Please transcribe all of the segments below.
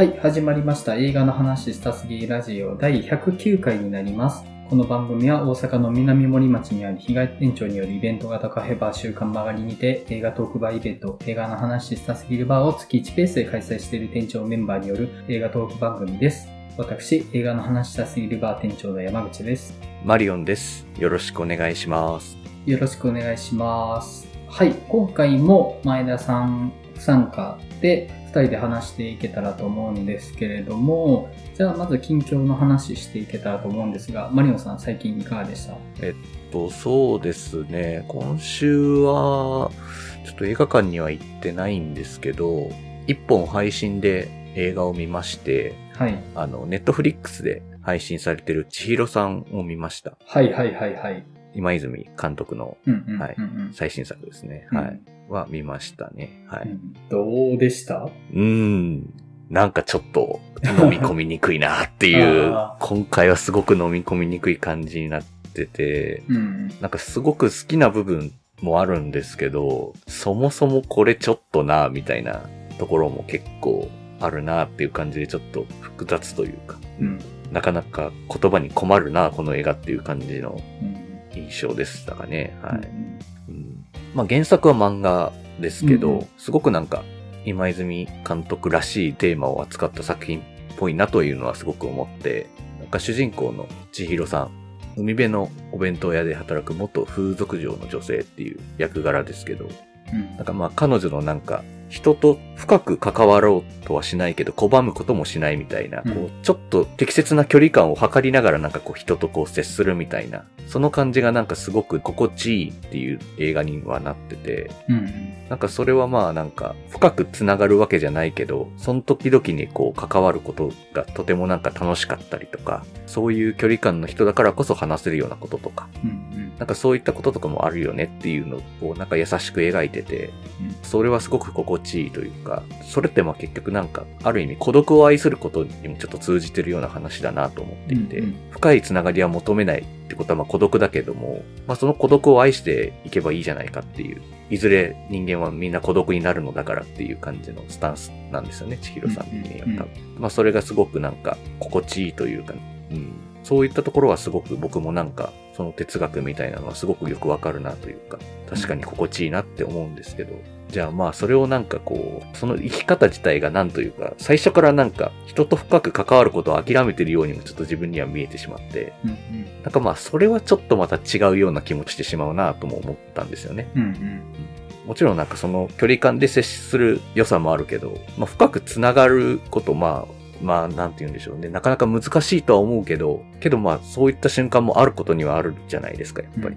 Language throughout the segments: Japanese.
はい、始まりました。映画の話したすぎラジオ第109回になります。この番組は大阪の南森町にある被害店長によるイベント型カフェバー週刊曲がりにて映画トークバーイベント映画の話したすぎるバーを月1ペースで開催している店長メンバーによる映画トーク番組です。私、映画の話したすぎるバー店長の山口です。マリオンです。よろしくお願いします。よろしくお願いします。はい、今回も前田さん不参加で2人で話していけたらと思うんですけれども、じゃあまず近況の話していけたらと思うんですが、マリオンさん最近いかがでした？とそうですね、今週は、ちょっと映画館には行ってないんですけど、一本配信で映画を見まして、はい。あの、ネットフリックスで配信されてる千尋さんを見ました。はいはいはいはい。今泉監督の。はい最新作ですね。うんはい。は見ましたね。はい。うんどうでした？うーん。なんかちょっと飲み込みにくいなっていうあ、今回はすごく飲み込みにくい感じになってて、うん。なんかすごく好きな部分もあるんですけど、そもそもこれちょっとな、みたいなところも結構あるなっていう感じでちょっと複雑というか、うん。なかなか言葉に困るな、この映画っていう感じのうん。印象でしたかね。はい。うんうんまあ原作は漫画ですけど、うんすごくなんか今泉監督らしいテーマを扱った作品っぽいなというのはすごく思って、なんか主人公の千尋さん、海辺のお弁当屋で働く元風俗嬢の女性っていう役柄ですけど、うん。なんかまあ彼女のなんか人と深く関わろうとはしないけど拒むこともしないみたいな、うん。こうちょっと適切な距離感を測りながらなんかこう人とこう接するみたいな、その感じがなんかすごく心地いいっていう映画にはなってて、うん。なんかそれはまあなんか深くつながるわけじゃないけど、その時々にこう関わることがとてもなんか楽しかったりとか、そういう距離感の人だからこそ話せるようなこととか、うん。なんかそういったこととかもあるよねっていうのをなんか優しく描いてて、うんそれはすごく心地いいというか、それってまあ結局なんか、ある意味孤独を愛することにもちょっと通じてるような話だなと思っていて、うんうん深いつながりは求めないってことはまあ孤独だけども、まあその孤独を愛していけばいいじゃないかっていう、いずれ人間はみんな孤独になるのだからっていう感じのスタンスなんですよね、千尋さん的にはうんうん多分。まあそれがすごくなんか心地いいというか、うん、そういったところはすごく僕もなんか、その哲学みたいなのはすごくよくわかるなというか、確かに心地いいなって思うんですけど、じゃあまあそれをなんかこう、その生き方自体がなんというか、最初からなんか人と深く関わることを諦めてるようにもちょっと自分には見えてしまって、うん。なんかまあそれはちょっとまた違うような気もしてしまうなとも思ったんですよね。うん。うん。もちろんなんかその距離感で接する良さもあるけど、まあ深くつながることまあ、まあなんて言うんでしょうね。なかなか難しいとは思うけど、けどまあそういった瞬間もあることにはあるじゃないですか、やっぱり。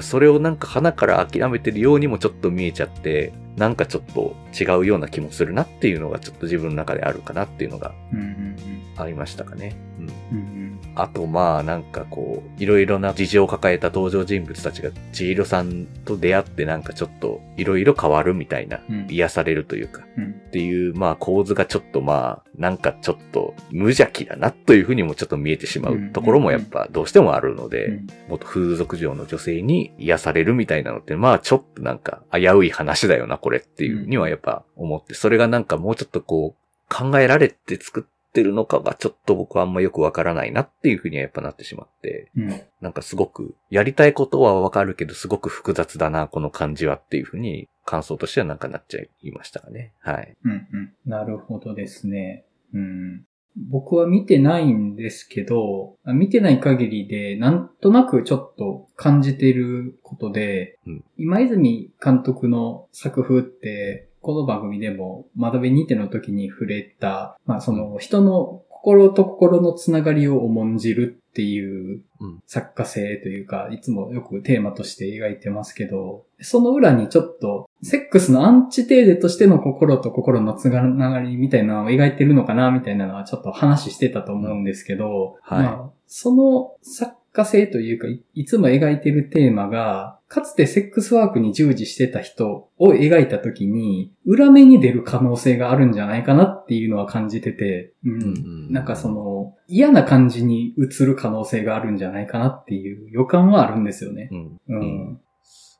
それをなんか鼻から諦めてるようにもちょっと見えちゃって、なんかちょっと違うような気もするなっていうのがちょっと自分の中であるかなっていうのがうん。うん。ありましたかね。うん。うん。あとまあなんかこう、いろいろな事情を抱えた登場人物たちが千尋さんと出会ってなんかちょっといろいろ変わるみたいな、うん。癒されるというか、うん。っていうまあ構図がちょっとまあ、なんかちょっと無邪気だなというふうにもちょっと見えてしまうところもやっぱどうしてもあるので、うん。元風俗嬢の女性に癒されるみたいなのって、まあちょっとなんか危うい話だよな、これっていうにはやっぱ思って、それがなんかもうちょっとこう考えられて作ってるのかがちょっと僕はあんまよくわからないなっていうふうにはやっぱなってしまって、うん。なんかすごくやりたいことはわかるけどすごく複雑だな、この感じはっていうふうに感想としてはなんかなっちゃいましたかね。はい。うんうん。なるほどですね。うん。僕は見てないんですけど、見てない限りで、なんとなくちょっと感じてることで、うん今泉監督の作風って、この番組でも、窓辺にての時に触れた、まあその人の心と心のつながりを重んじるっていううん。作家性というか、いつもよくテーマとして描いてますけど、その裏にちょっと、セックスのアンチテーゼとしての心と心のつながりみたいなのを描いてるのかなみたいなのはちょっと話してたと思うんですけど、はい。まあ、その作家性というかい、いつも描いてるテーマが、かつてセックスワークに従事してた人を描いた時に、裏目に出る可能性があるんじゃないかなっていうのは感じてて、うん。うんうんなんかその、嫌な感じに映る可能性があるんじゃないかなっていう予感はあるんですよね。うん。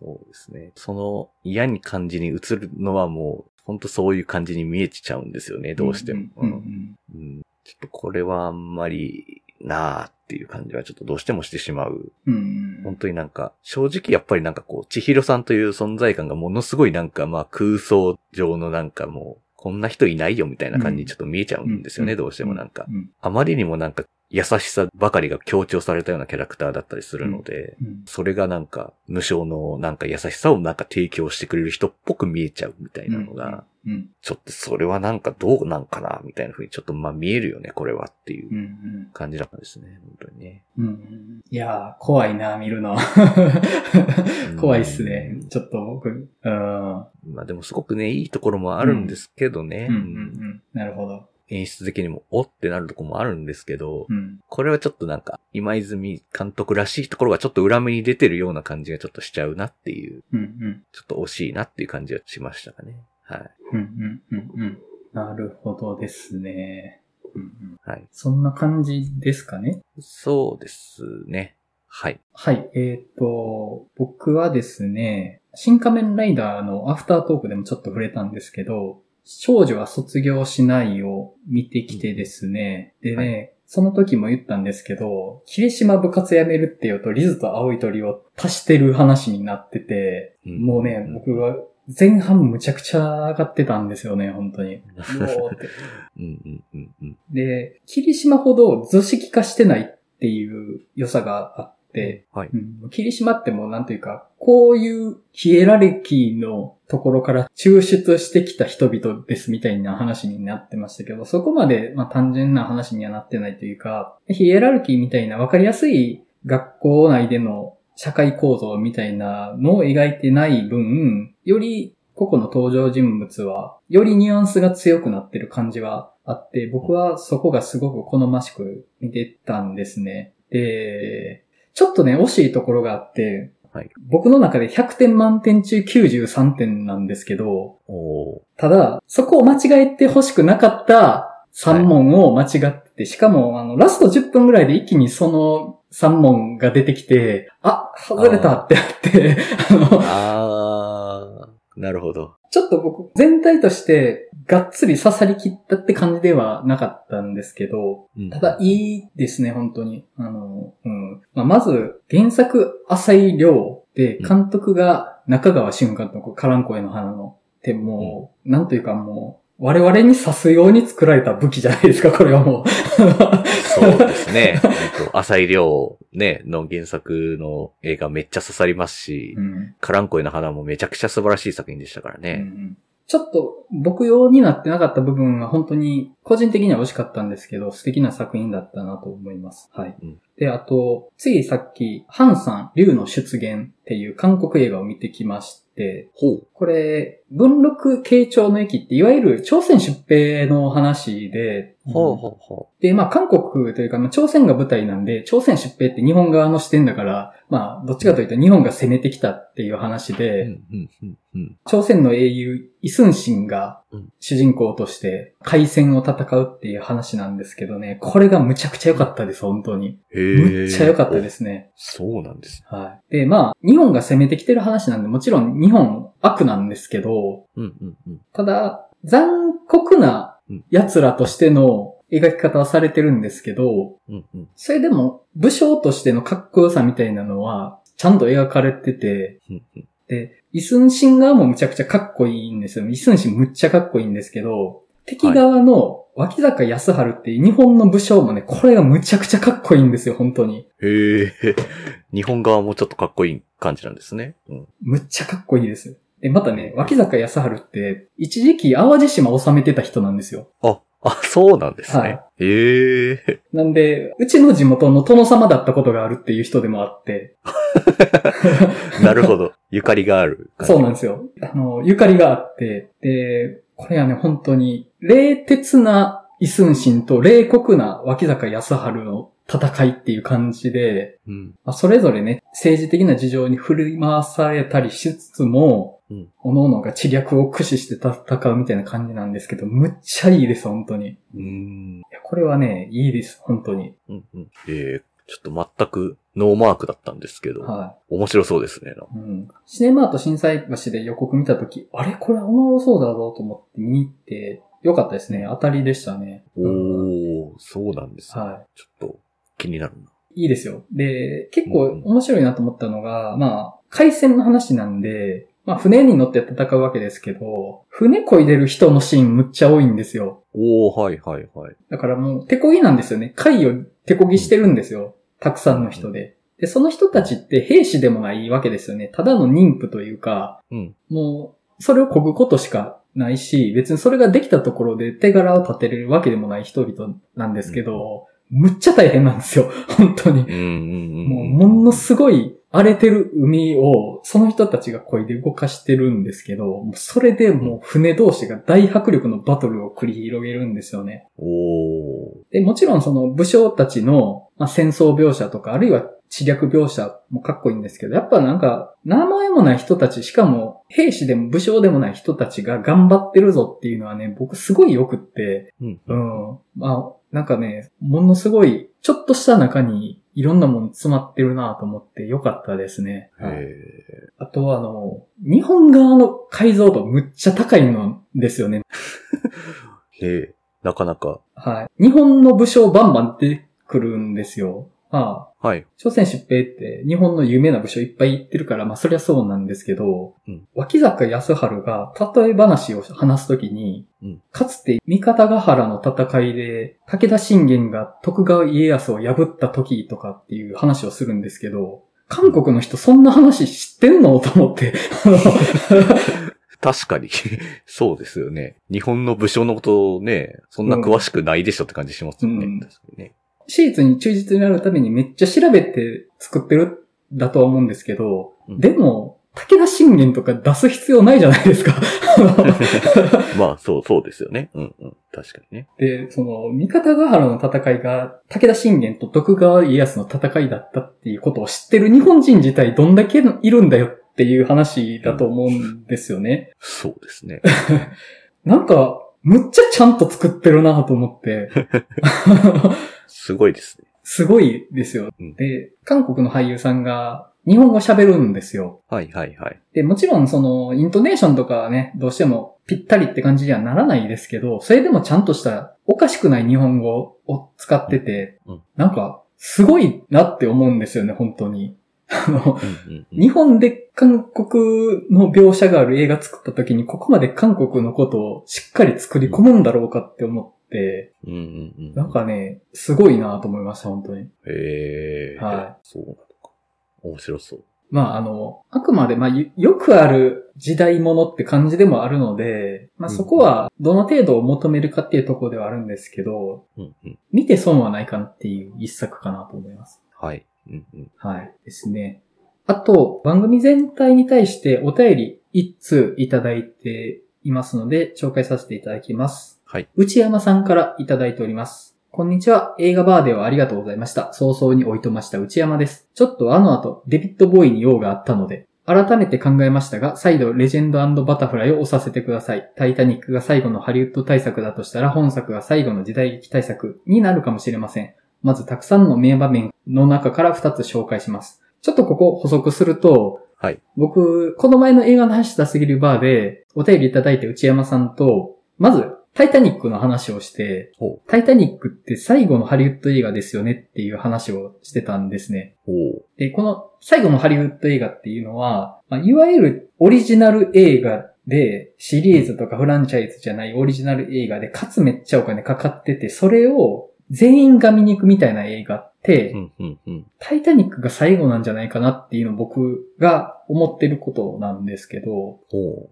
そうですね。その嫌に感じに映るのはもう、ほんとそういう感じに見えちゃうんですよね、どうしても。うん。うん。うん。ちょっとこれはあんまりなあっていう感じはちょっとどうしてもしてしまう。うん。うん本当になんか、正直やっぱりなんかこう、千尋さんという存在感がものすごいなんかまあ空想上のなんかもう、こんな人いないよみたいな感じにちょっと見えちゃうんですよね、うん。どうしてもなんか。うん。あまりにもなんか優しさばかりが強調されたようなキャラクターだったりするので、うん。それがなんか無償のなんか優しさをなんか提供してくれる人っぽく見えちゃうみたいなのが、うんちょっとそれはなんかどうなんかなみたいな風にちょっとまあ見えるよね、これはっていううんうん感じだったんですね、本当にね。うんうんいやー、怖いな、見るの。怖いっすね。ちょっと僕、うん。まあでもすごくね、いいところもあるんですけどね。うんうんうん。なるほど。演出的にもおってなるところもあるんですけど、うん。これはちょっとなんか、今泉監督らしいところがちょっと裏目に出てるような感じがちょっとしちゃうなっていう、うんうん。ちょっと惜しいなっていう感じはしましたかね。はい。うんうんうんうん。なるほどですね。うんうん、はい。そんな感じですかね？そうですね。はい。はい。えっ、と、僕はですね、新仮面ライダーのアフタートークでもちょっと触れたんですけど、少女は卒業しないを見てきてですね、でね、はその時も言ったんですけど、霧島部活辞めるっていうと、リズと青い鳥を足してる話になってて、うんもうね、僕は前半むちゃくちゃ上がってたんですよね、本当に。うおーって。うんうんうんうん。で、霧島ほど図式化してないっていう良さがあって、はい。うん、霧島ってもうなんというか、こういうヒエラルキーのところから抽出してきた人々ですみたいな話になってましたけど、そこまでまあ単純な話にはなってないというか、ヒエラルキーみたいなわかりやすい学校内での社会構造みたいなのを描いてない分、より個々の登場人物は、よりニュアンスが強くなってる感じはあって、僕はそこがすごく好ましく見てたんですね。で、ちょっとね、惜しいところがあって、はい僕の中で100点満点中93点なんですけど、ただ、そこを間違えて欲しくなかった3問を間違ってて、しかも、あの、ラスト10分ぐらいで一気にその3問が出てきて、あ、外れたってなって、あの、あー、なるほど。ちょっと僕、全体として、がっつり刺さりきったって感じではなかったんですけど、うんただ、いいですね、本当に。あの、うん。まあ、まず、原作、浅井亮で、監督が中川俊監督、カランコエの花の。ってもう、なんというかもう、我々に刺すように作られた武器じゃないですか、これはもう。そうですね。浅井亮ね、の原作の映画めっちゃ刺さりますし、うんカランコエの花もめちゃくちゃ素晴らしい作品でしたからうね。んちょっと僕用になってなかった部分は本当に個人的には惜しかったんですけど、素敵な作品だったなと思います。はい。うんで、あと、ついさっき、ハンさん、竜の出現っていう韓国映画を見てきまして、ほう。これ、文禄慶長の駅って、いわゆる朝鮮出兵の話で、ほうほうほで、まあ、韓国というか、まあ朝鮮が舞台なんで、朝鮮出兵って日本側の視点だから、まあ、どっちかというと日本が攻めてきたっていう話う。で、うん、うん、うん、うん。朝鮮の英雄、イスンシンがうん主人公として海戦を戦うっていう話なんですけどね、これがむちゃくちゃ良かったです、本当に。へーむっちゃ良かったですね。そうなんです。はい。で、まあ、日本が攻めてきてる話なんで、もちろん日本悪なんですけど、うん、うん、うん。ただ、残酷な奴らとしての描き方はされてるんですけど、うん、うん。それでも武将としてのかっこよさみたいなのは、ちゃんと描かれてて、うんうんで、イスンシン側もむちゃくちゃかっこいいんですよ。イスンシンむっちゃかっこいいんですけど、敵側の脇坂康春っていう日本の武将もね、これがむちゃくちゃかっこいいんですよ、本当に。へえ。日本側もちょっとかっこいい感じなんですね。うん。むっちゃかっこいいです。で、またね、脇坂康春って、一時期淡路島を治めてた人なんですよ。あ、あ、そうなんですね。はいへえ。なんで、うちの地元の殿様だったことがあるっていう人でもあって、なるほど。ゆかりがある。そうなんですよ。あの、ゆかりがあって、で、これはね、本当に、冷徹なイスンシンと冷酷な脇坂康春の戦いっていう感じで、うん。まあそれぞれね、政治的な事情に振り回されたりしつつも、うん各々が知略を駆使して戦うみたいな感じなんですけど、むっちゃいいです、本当に。いうん。や、これはね、いいです、本当に。うん。うん。ええちょっと全くノーマークだったんですけど、は面白そうですね。い。うん。シネマート震災橋で予告見たとき、あれ？これおもろそうだぞと思って見に行って、よかったですね。当たりでしたね。おー、そうなんですね。はちょっと気になるな。い。いいですよ。で、結構面白いなと思ったのが、まあ、海戦の話なんで、まあ、船に乗って戦うわけですけど、船漕いでる人のシーンむっちゃ多いんですよ。おー、はいはいはい。だからもう手漕ぎなんですよね。海を手漕ぎしてるんですよ。たくさんの人で。で、その人たちって兵士でもないわけですよね。ただの妊婦というか、うん。もう、それを漕ぐことしかないし、別にそれができたところで手柄を立てれるわけでもない人々なんですけど、むっちゃ大変なんですよ。本当にうん。うんうん。もう、ものすごい荒れてる海を、その人たちが漕いで動かしてるんですけど、それでもう船同士が大迫力のバトルを繰り広げるんですよね。おー。で、もちろんその武将たちの、まあ、戦争描写とか、あるいは知略描写もかっこいいんですけど、やっぱなんか、名前もない人たち、しかも兵士でも武将でもない人たちが頑張ってるぞっていうのはね、僕すごい良くって、うん。うん。まあ、なんかね、ものすごい、ちょっとした中にいろんなもの詰まってるなと思って良かったですね。はいへあとはあの、日本側の解像度むっちゃ高いのですよね。ー。へえ。なかなか。はい。日本の武将バンバン出てくるんですよ。まあ、はい。朝鮮出兵って日本の有名な武将いっぱい行ってるから、まあそりゃそうなんですけど、うん脇坂康春が例え話を話すときに、うんかつて三方ヶ原の戦いで武田信玄が徳川家康を破った時とかっていう話をするんですけど、韓国の人そんな話知ってんの？と思って。確かに。そうですよね。日本の武将のことをね、そんな詳しくないでしょって感じしますよね。うん確かにね。史実に忠実になるためにめっちゃ調べて作ってるんだとは思うんですけど、うんでも、武田信玄とか出す必要ないじゃないですか。まあ、そう、そうですよね。うんうん。確かにね。で、その、三方ヶ原の戦いが武田信玄と徳川家康の戦いだったっていうことを知ってる日本人自体どんだけいるんだよっていう話だと思うんですよね。そうですね。なんか、むっちゃちゃんと作ってるなと思って。すごいですね。すごいですよ。うんで、韓国の俳優さんが日本語喋るんですよ。はいはいはい。で、もちろんその、イントネーションとかはね、どうしてもぴったりって感じにはならないですけど、それでもちゃんとしたおかしくない日本語を使ってて、うんなんか、すごいなって思うんですよね、本当に。あの、うんうんうん日本で韓国の描写がある映画作った時に、ここまで韓国のことをしっかり作り込むんだろうかって思って、うんうんうん。なんかね、すごいなと思いました、本当に。へえ。はそうなのか。面白そう。まあ、あの、あくまで、まあ、よよくある時代物って感じでもあるので、まあ、うんそこは、どの程度を求めるかっていうところではあるんですけど、うんうん。見て損はないかなっていう一作かなと思います。はい。うんうん。はい。ですね。あと、番組全体に対してお便り一通いただいていますので、紹介させていただきます。はい。内山さんからいただいております。こんにちは。映画バーではありがとうございました。早々に置いとました内山です。ちょっとあの後、デビッド・ボーイに用があったので、改めて考えましたが、再度レジェンドバタフライを押させてください。タイタニックが最後のハリウッド大作だとしたら、本作が最後の時代劇大作になるかもしれません。まずたくさんの名場面の中から2つ紹介します。ちょっとここ補足すると、はい。僕、この前の映画の話したすぎるバーで、お便りいただいて内山さんと、まず、タイタニックの話をして、ほタイタニックって最後のハリウッド映画ですよねっていう話をしてたんですね。で、この最後のハリウッド映画っていうのは、まあ、いわゆるオリジナル映画で、シリーズとかフランチャイズじゃないオリジナル映画で、かつめっちゃお金かかってて、それを全員が見に行くみたいな映画って、うんうんうん。タイタニックが最後なんじゃないかなっていうのを僕が思ってることなんですけど、ほ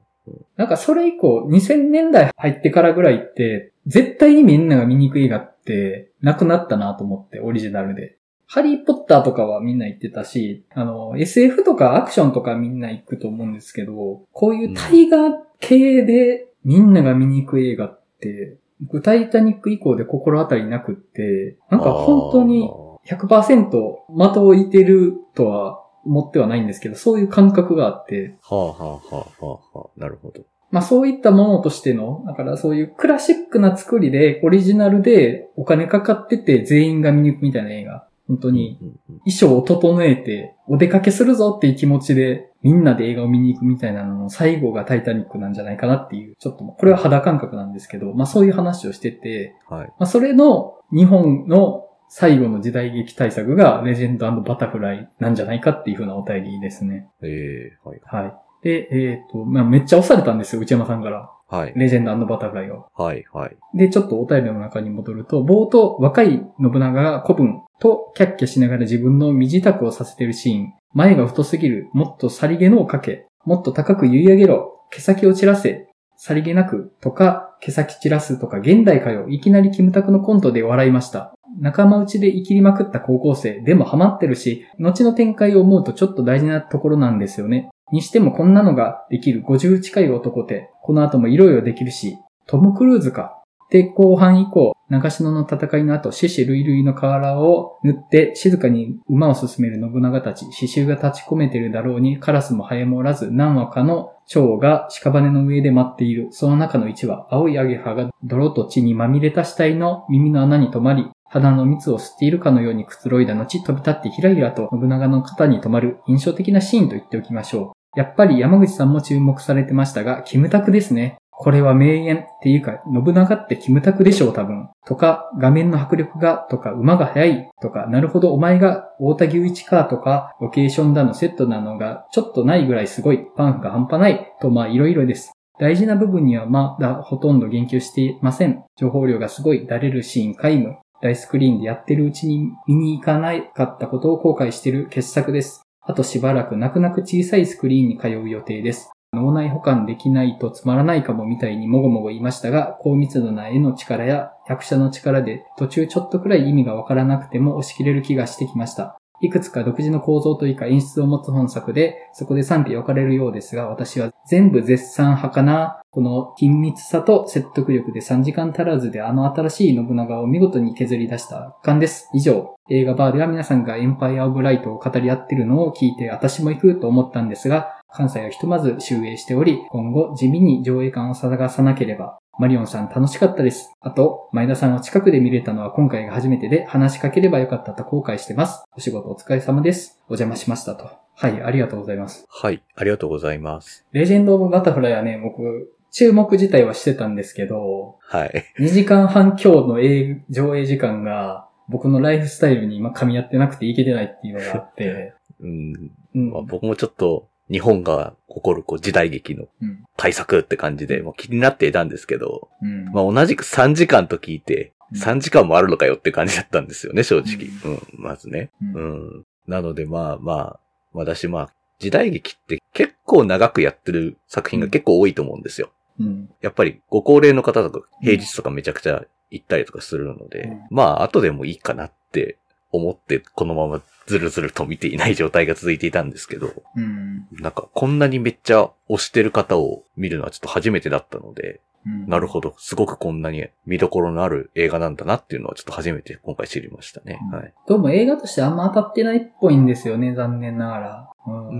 なんかそれ以降、2000年代入ってからぐらいって、絶対にみんなが見に行く映画ってなくなったなと思って、オリジナルで。ハリーポッターとかはみんな行ってたし、あの、SF とかアクションとかみんな行くと思うんですけど、こういう大河系でみんなが見に行く映画って、僕タイタニック以降で心当たりなくって、なんか本当に100%的をいてるとは思ってはないんですけど、そういう感覚があって、はあはあはあはあはあ。なるほど。まあそういったものとしての、だからそういうクラシックな作りで、オリジナルでお金かかってて全員が見に行くみたいな映画。本当に衣装を整えて、お出かけするぞっていう気持ちで、みんなで映画を見に行くみたいなのの最後がタイタニックなんじゃないかなっていう、ちょっと、これは肌感覚なんですけど、まあそういう話をしてて、はい。まあそれの日本の最後の時代劇対策がレジェンドバタフライなんじゃないかっていう風なお便りですね。ええはい。はい。で、えっ、と、まあめっちゃ押されたんですよ、内山さんから。はい。レジェンドバタフライを。はい。はい。で、ちょっとお便りの中に戻ると、冒頭、若い信長が古文とキャッキャしながら自分の身支度をさせてるシーン。前が太すぎる。もっとさりげのをかけ。もっと高く言い上げろ。毛先を散らせ。さりげなく。とか、毛先散らすとか、現代かよ。いきなりキムタクのコントで笑いました。仲間内で生きりまくった高校生。でもハマってるし、後の展開を思うとちょっと大事なところなんですよね。にしてもこんなのができる50近い男って、この後もいろいろできるし、トム・クルーズか。で、後半以降、長篠の戦いの後、獅子類類の瓦を塗って静かに馬を進める信長たち、刺繍が立ち込めてるだろうに、カラスもハエもおらず、何羽かの蝶が屍の上で待っている。その中の一羽、青いアゲハが泥と血にまみれた死体の耳の穴に止まり、肌の蜜を吸っているかのようにくつろいだ後、飛び立ってひらひらと信長の肩に止まる印象的なシーンと言っておきましょう。やっぱり山口さんも注目されてましたが、キムタクですね。これは名言っていうか、信長ってキムタクでしょう多分。とか、画面の迫力が、とか、馬が速い、とか、なるほどお前が大田牛一か、とか、ロケーションだのセットなのが、ちょっとないぐらいすごい、パンフが半端ない、とまあいろいろです。大事な部分にはまだほとんど言及していません。情報量がすごい、だれるシーン皆無。大スクリーンでやってるうちに見に行かなかったことを後悔している傑作です。あとしばらく泣く泣く小さいスクリーンに通う予定です。脳内保管できないとつまらないかもみたいにもごもご言いましたが、高密度な絵の力や役者の力で途中ちょっとくらい意味がわからなくても押し切れる気がしてきました。いくつか独自の構造というか演出を持つ本作で、そこで賛否分かれるようですが、私は全部絶賛派かな。この緊密さと説得力で3時間足らずであの新しい信長を見事に削り出した圧巻です。以上、映画バーでは皆さんがエンパイアオブライトを語り合ってるのを聞いて私も行くと思ったんですが、関西はひとまず集英しており、今後地味に上映感を探さなければ。マリオンさん楽しかったです。あと、前田さんを近くで見れたのは今回が初めてで話しかければよかったと後悔してます。お仕事お疲れ様です。お邪魔しましたと。はい、ありがとうございます。はい。ありがとうございます。レジェンド・オブ・バタフライはね、僕、注目自体はしてたんですけど、はい。2時間半強の映上映時間が、僕のライフスタイルに今噛み合ってなくていけてないっていうのがあって、うん。うん。まあ、僕もちょっと、日本が誇るこう時代劇のうん。対策って感じで、もう気になっていたんですけど、うん。まあ同じく3時間と聞いて、うん3時間もあるのかよって感じだったんですよね、正直。うん、まずね。うんうん。なのでまあまあ、私まあ、時代劇って結構長くやってる作品が結構多いと思うんですよ。うん。やっぱりご高齢の方とか平日とかめちゃくちゃ行ったりとかするので、うんまあ後でもいいかなって思ってこのままずるずると見ていない状態が続いていたんですけど、うん。なんかこんなにめっちゃ推してる方を見るのはちょっと初めてだったので、うんなるほど。すごくこんなに見どころのある映画なんだなっていうのはちょっと初めて今回知りましたね。うんはい。どうも映画としてあんま当たってないっぽいんですよね、残念ながら。うんう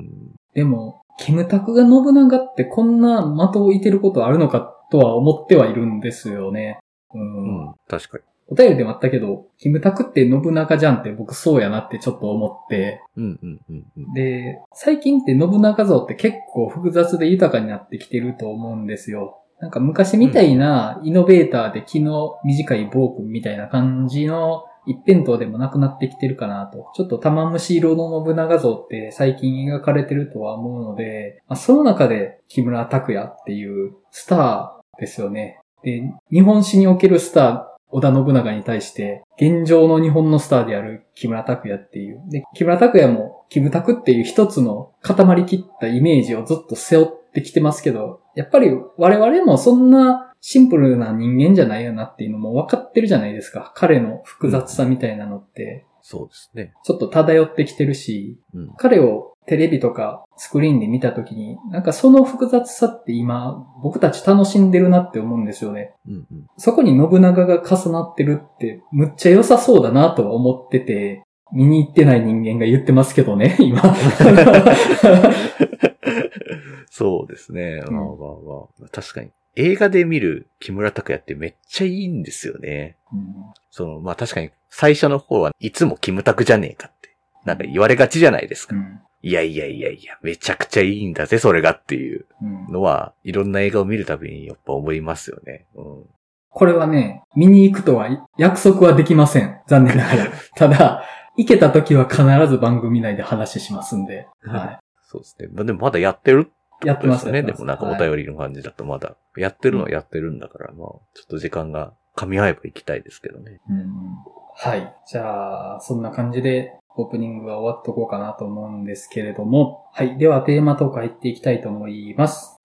ん。でも、キムタクが信長ってこんな的を射てることあるのかとは思ってはいるんですよね。うんうん。確かに。お便りでもあったけど、キムタクって信長じゃんって僕そうやなってちょっと思って。うんうんうんうん。で、最近って信長像って結構複雑で豊かになってきてると思うんですよ。なんか昔みたいなイノベーターで気の短い暴君みたいな感じの一辺倒でもなくなってきてるかなと。ちょっと玉虫色の信長像って最近描かれてるとは思うので、まあ、その中で木村拓哉っていうスターですよね。で、日本史におけるスター、織田信長に対して、現状の日本のスターである木村拓哉っていう。で、木村拓哉も、キムタクっていう一つの固まりきったイメージをずっと背負ってきてますけど、やっぱり我々もそんなシンプルな人間じゃないよなっていうのも分かってるじゃないですか。彼の複雑さみたいなのって、そうですね。ちょっと漂ってきてるし、うん。彼をテレビとかスクリーンで見たときに、なんかその複雑さって今、僕たち楽しんでるなって思うんですよね。うんうん。そこに信長が重なってるって、むっちゃ良さそうだなとは思ってて、見に行ってない人間が言ってますけどね、今。そうですね。うんまあまあまあ。確かに。映画で見る木村拓哉ってめっちゃいいんですよね。うんその、まあ確かに最初の方はいつもキムタクじゃねえかって、なんか言われがちじゃないですか。うん。いやいやいやいや、めちゃくちゃいいんだぜ、それがっていううん。のは、いろんな映画を見るたびにやっぱ思いますよね。うん。これはね、見に行くとは約束はできません。残念ながら。ただ、行けた時は必ず番組内で話しますんで。はそうですね。まあでもまだやってるってますね。やってますでもなんかおはい便りの感じだとまだ、やってるのはやってるんだから、まあ、ちょっと時間が噛み合えば行きたいですけどね。うんはい。じゃあ、そんな感じで、オープニングは終わっとこうかなと思うんですけれども。はい。では、テーマトーク入っていきたいと思います。